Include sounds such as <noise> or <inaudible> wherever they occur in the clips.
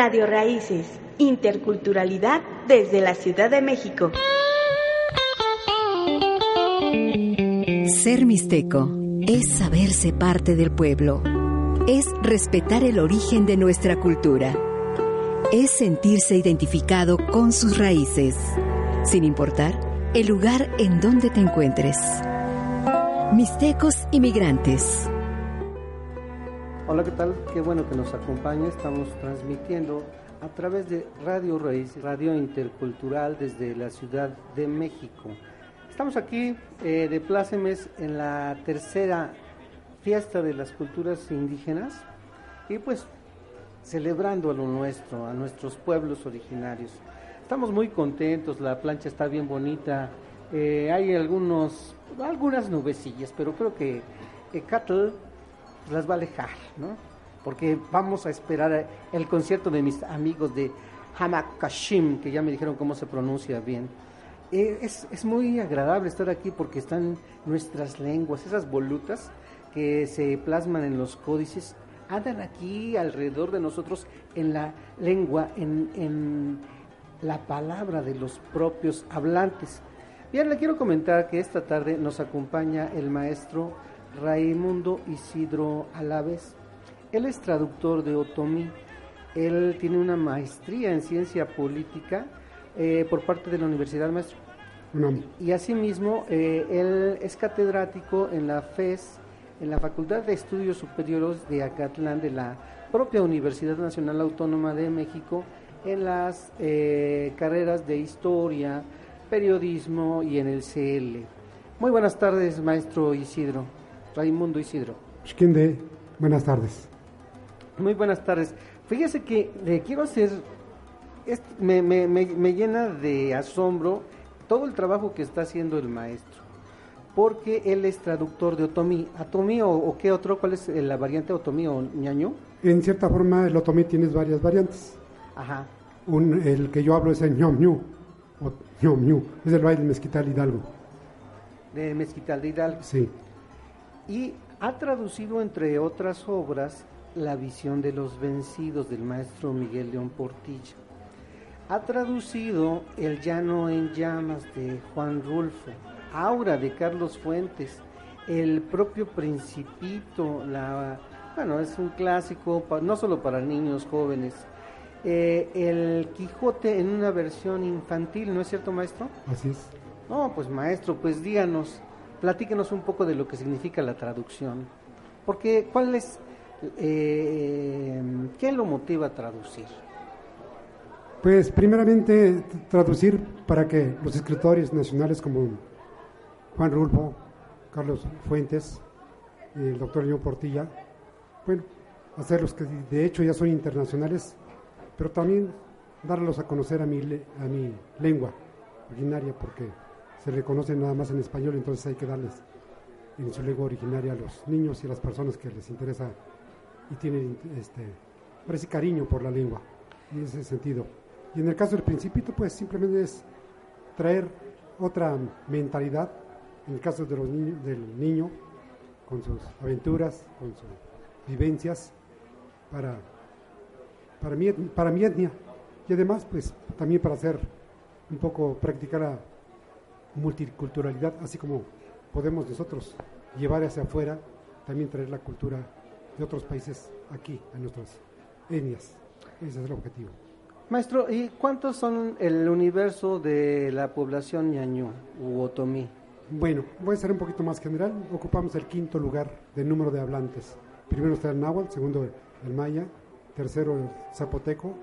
Radio Raíces, interculturalidad desde la Ciudad de México. Ser mixteco es saberse parte del pueblo, es respetar el origen de nuestra cultura, es sentirse identificado con sus raíces, sin importar el lugar en donde te encuentres. Mixtecos Inmigrantes. Hola, ¿qué tal? Qué bueno que nos acompaña. Estamos transmitiendo a través de Radio Raíz, Radio Intercultural desde la Ciudad de México. Estamos aquí eh, de plácemes en la tercera fiesta de las culturas indígenas y pues celebrando a lo nuestro, a nuestros pueblos originarios. Estamos muy contentos, la plancha está bien bonita, eh, hay algunos, algunas nubecillas, pero creo que Ecatl las va a alejar, ¿no? Porque vamos a esperar el concierto de mis amigos de Hamakashim, que ya me dijeron cómo se pronuncia bien. Eh, es, es, muy agradable estar aquí porque están nuestras lenguas, esas volutas que se plasman en los códices, andan aquí alrededor de nosotros en la lengua, en, en la palabra de los propios hablantes. Bien, le quiero comentar que esta tarde nos acompaña el maestro Raimundo Isidro Alaves. Él es traductor de Otomí. Él tiene una maestría en ciencia política eh, por parte de la Universidad Maestro. Y asimismo, eh, él es catedrático en la FES, en la Facultad de Estudios Superiores de Acatlán de la propia Universidad Nacional Autónoma de México, en las eh, carreras de Historia, Periodismo y en el CL. Muy buenas tardes, maestro Isidro. Raimundo Isidro. buenas tardes. Muy buenas tardes. Fíjese que le quiero hacer, me, me, me, llena de asombro todo el trabajo que está haciendo el maestro, porque él es traductor de otomí. ¿Otomí o, qué otro? ¿Cuál es la variante otomí o ñaño? En cierta forma el otomí tiene varias variantes. Ajá. Un, el que yo hablo es el ñomñu, o ñomñu, es el baile mezquital Hidalgo. De mezquital de Hidalgo. Sí y ha traducido, entre otras obras, La visión de los vencidos del maestro Miguel León Portilla. Ha traducido El llano en llamas de Juan Rulfo, Aura de Carlos Fuentes, El propio Principito, la, bueno, es un clásico no solo para niños jóvenes. Eh, el Quijote en una versión infantil, ¿no es cierto, maestro? Así es. No, pues maestro, pues díganos, platíquenos un poco de lo que significa la traducción. Porque, ¿cuál es, eh, qué lo motiva a traducir? Pues, primeramente, traducir para que los escritores nacionales como Juan Rulfo, Carlos Fuentes, el doctor León Portilla, bueno, hacerlos que de hecho ya son internacionales, pero también darlos a conocer a mi, a mi lengua originaria, porque se reconocen nada más en español, entonces hay que darles en su lengua originaria a los niños y a las personas que les interesa y tienen este, parece cariño por la lengua, en ese sentido. Y en el caso del principito, pues simplemente es traer otra mentalidad, en el caso de los niños, del niño, con sus aventuras, con sus vivencias, para, para, mi, para mi etnia. Y además, pues también para hacer un poco, practicar a multiculturalidad, así como podemos nosotros llevar hacia afuera, también traer la cultura de otros países aquí, a nuestras etnias. Ese es el objetivo. Maestro, ¿y cuántos son el universo de la población ñañú u otomí? Bueno, voy a ser un poquito más general. Ocupamos el quinto lugar de número de hablantes. Primero está el náhuatl, segundo el maya, tercero el zapoteco,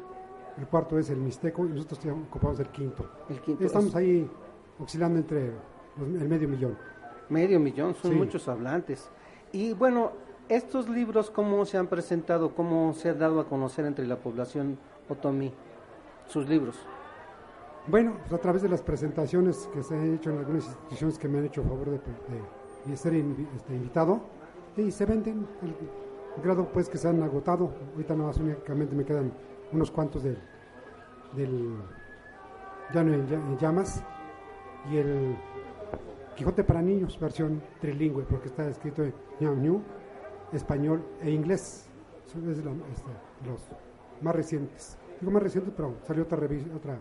el cuarto es el mixteco y nosotros ocupamos el quinto. El quinto Estamos ahí oscilando entre el medio millón. Medio millón, son muchos hablantes. Y bueno, estos libros, ¿cómo se han presentado? ¿Cómo se ha dado a conocer entre la población otomí? Sus libros. Bueno, pues a través de las presentaciones que se han hecho en algunas instituciones que me han hecho favor de, ser este, invitado, y se venden, el, grado pues que se han agotado, ahorita no más únicamente me quedan unos cuantos del, del llano en llamas, y el Quijote para niños, versión trilingüe, porque está escrito en ñau, español e inglés. Son este, los más recientes. digo más reciente, pero salió otra, otra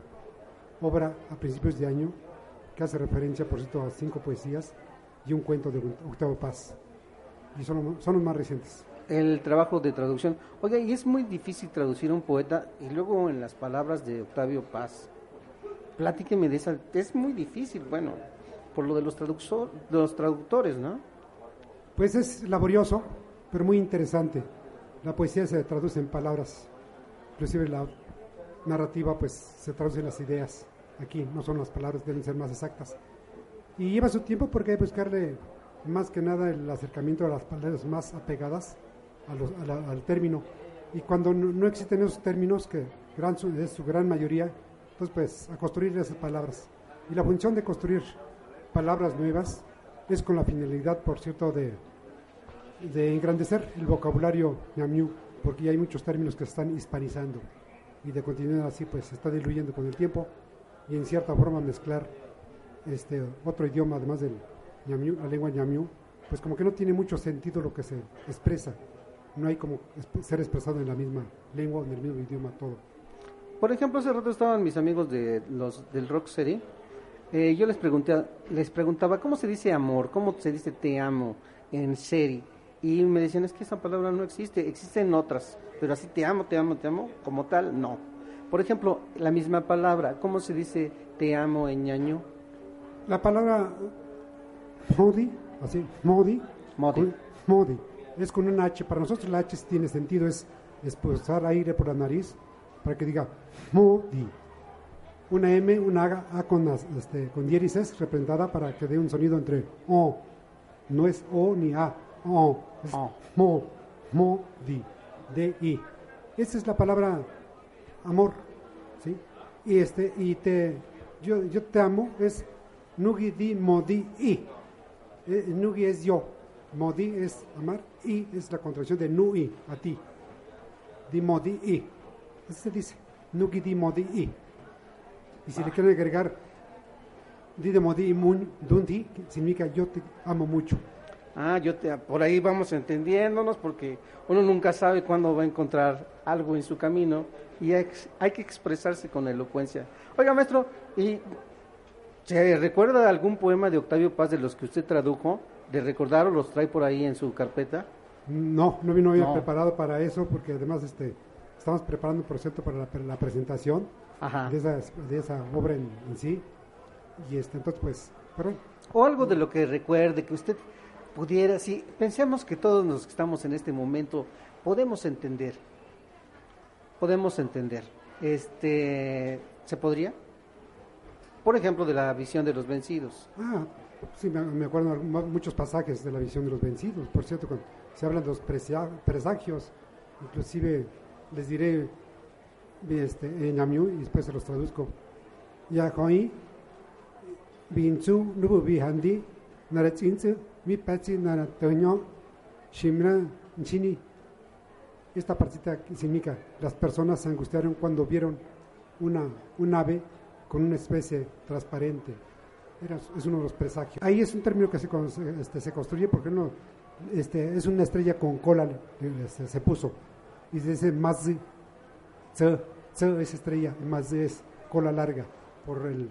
obra a principios de año que hace referencia, por cierto, a cinco poesías y un cuento de Octavo Paz. Y son, son los más recientes. El trabajo de traducción. Oiga, y es muy difícil traducir a un poeta y luego en las palabras de Octavio Paz. Platíqueme de esa. Es muy difícil, bueno, por lo de los, traductor, de los traductores, ¿no? Pues es laborioso, pero muy interesante. La poesía se traduce en palabras, inclusive la narrativa pues se traduce en las ideas. Aquí no son las palabras, deben ser más exactas. Y lleva su tiempo porque hay que buscarle más que nada el acercamiento a las palabras más apegadas al término. Y cuando no, existen esos términos, que gran, es su gran mayoría, entonces pues a construir esas palabras. Y la función de construir palabras nuevas es con la finalidad, por cierto, de, de engrandecer el vocabulario ñamiú, porque ya hay muchos términos que se están hispanizando. Y de continuar así, pues se está diluyendo con el tiempo y en cierta forma mezclar este otro idioma además del ñamiú, la lengua ñamiú, pues como que no tiene mucho sentido lo que se expresa. No hay como ser expresado en la misma lengua en el mismo idioma todo. Por ejemplo, hace rato estaban mis amigos de los del Rock City. Eh, yo les pregunté, les preguntaba cómo se dice amor, cómo se dice te amo en serie. Y me decían, es que esa palabra no existe, existen otras, pero así te amo, te amo, te amo, como tal, no. Por ejemplo, la misma palabra, ¿cómo se dice te amo en ñaño? La palabra modi, así, modi, modi, modi, es con una H. Para nosotros la H tiene sentido, es expulsar aire por la nariz para que diga modi. Una M, una A, con, este, con diéresis representada para que dé un sonido entre O. No es O ni A, O. Es mo, modi, D-I. Esa es la palabra amor, ¿sí? Y, este, y te, yo, yo te amo es Nugi di modi i. Eh, nugi es yo, modi es amar, i es la contracción de nui, a ti. Di modi i. Así se dice, nugi di modi i. Y si le quieren agregar di de modi mun dundi, significa yo te amo mucho. Ah, yo te, por ahí vamos entendiéndonos porque uno nunca sabe cuándo va a encontrar algo en su camino y hay, hay que expresarse con elocuencia. Oiga, maestro, ¿y ¿Se recuerda algún poema de Octavio Paz de los que usted tradujo? ¿De recordar o los trae por ahí en su carpeta? No, no vino bien preparado para eso porque además este estamos preparando un proyecto para la, presentación De, esa, de esa obra en, sí. Y este, entonces pues, perdón. O algo de lo que recuerde, que usted pudiera, si pensemos que todos los que estamos en este momento podemos entender, podemos entender, este, ¿se podría? Por ejemplo, de la visión de los vencidos. Ah, sí, me, acuerdo muchos pasajes de la visión de los vencidos. Por cierto, cuando se hablan de los presagios, inclusive les diré este, en Amiu y después se los traduzco. Yahoy, Binzu, Nubu Bihandi, Naratzinzu, Mi Pachi, Naratoño, Shimra, Nchini. Esta partita significa, las personas se angustiaron cuando vieron una, un ave con una especie transparente. es uno de los presagios. Ahí es un término que se, este, se construye porque este, es una estrella con cola, este, se puso. Y se dice más z, es estrella, más es cola larga, por el,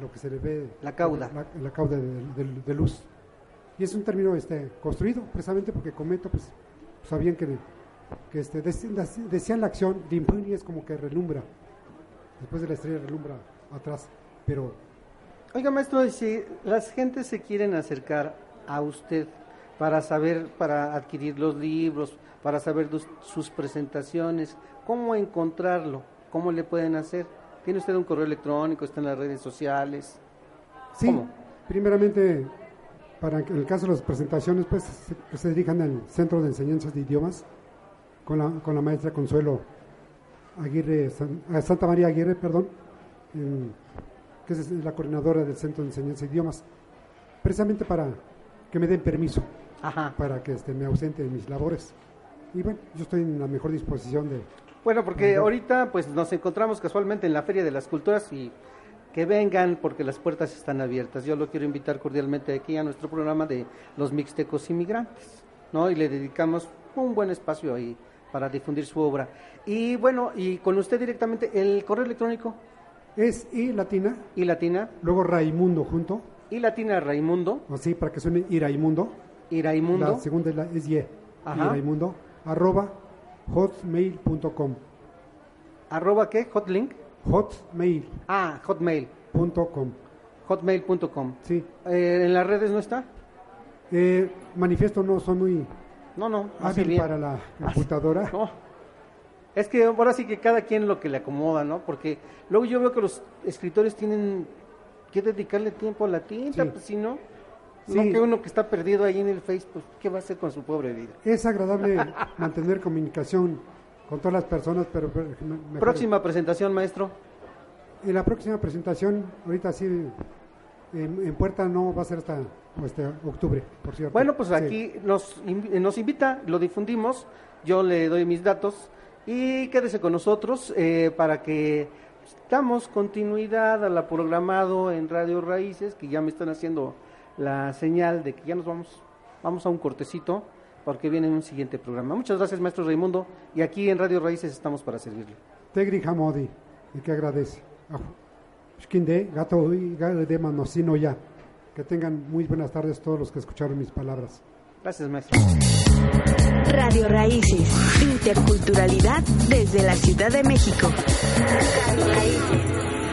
lo que se le ve. La cauda. La, cauda de, luz. Y es un término este, construido precisamente porque Cometa, pues, sabían que, que este, decían la acción, de es como que relumbra después de la estrella relumbra atrás, pero... Oiga, maestro, si las gentes se quieren acercar a usted para saber, para adquirir los libros, para saber sus presentaciones, ¿cómo encontrarlo? ¿Cómo le pueden hacer? ¿Tiene usted un correo electrónico? ¿Está en las redes sociales? Sí, primeramente, para el caso de las presentaciones, pues se, se dirijan al Centro de Enseñanzas de Idiomas con la, con la maestra Consuelo Aguirre, Santa María Aguirre, perdón, que es la coordinadora del Centro de Enseñanza de Idiomas, precisamente para que me den permiso para que este, me ausente de mis labores. Y bueno, yo estoy en la mejor disposición de... Bueno, porque ahorita pues nos encontramos casualmente en la Feria de las Culturas y que vengan porque las puertas están abiertas. Yo lo quiero invitar cordialmente aquí a nuestro programa de los mixtecos inmigrantes, ¿no? Y le dedicamos un buen espacio ahí para difundir su obra. Y bueno, y con usted directamente, el correo electrónico Es I latina, y latina, luego Raimundo junto, y latina Raimundo, así para que suene Iraimundo. Y Raimundo, La segunda es, la, es Y, Ajá. Iraimundo, arroba hotmail.com. arroba qué, hotlink, Hotmail.com. ah, hotmail, hotmail.com. Sí. Eh, ¿En las redes no está? Eh, manifiesto no soy muy No, no, hábil bien. para la computadora. <laughs> No. Es que ahora sí que cada quien lo que le acomoda, ¿no? Porque luego yo veo que los escritores tienen que dedicarle tiempo a la tinta, Sí. pues si no, Sí. no que uno que está perdido ahí en el Face, pues ¿qué va a hacer con su pobre vida? Es agradable <laughs> mantener comunicación con todas las personas, pero pero me- mejor- Próxima presentación, maestro. En la próxima presentación, ahorita sí, en, en puerta no va a ser hasta este, octubre, por cierto. Bueno, pues Sí. aquí nos, nos invita, lo difundimos, yo le doy mis datos y quédese con nosotros eh, para que damos continuidad a la programado en Radio Raíces, que ya me están haciendo la señal de que ya nos vamos, vamos a un cortecito porque viene un siguiente programa. Muchas gracias, maestro Raimundo, y aquí en Radio Raíces estamos para servirle. Tegri Hamodi, y que agradece. Ah, Shkinde, gato y manosino ya. Que tengan muy buenas tardes todos los que escucharon mis palabras. Gracias, maestro. Radio Raíces, interculturalidad desde la Ciudad de México. Radio Raíces.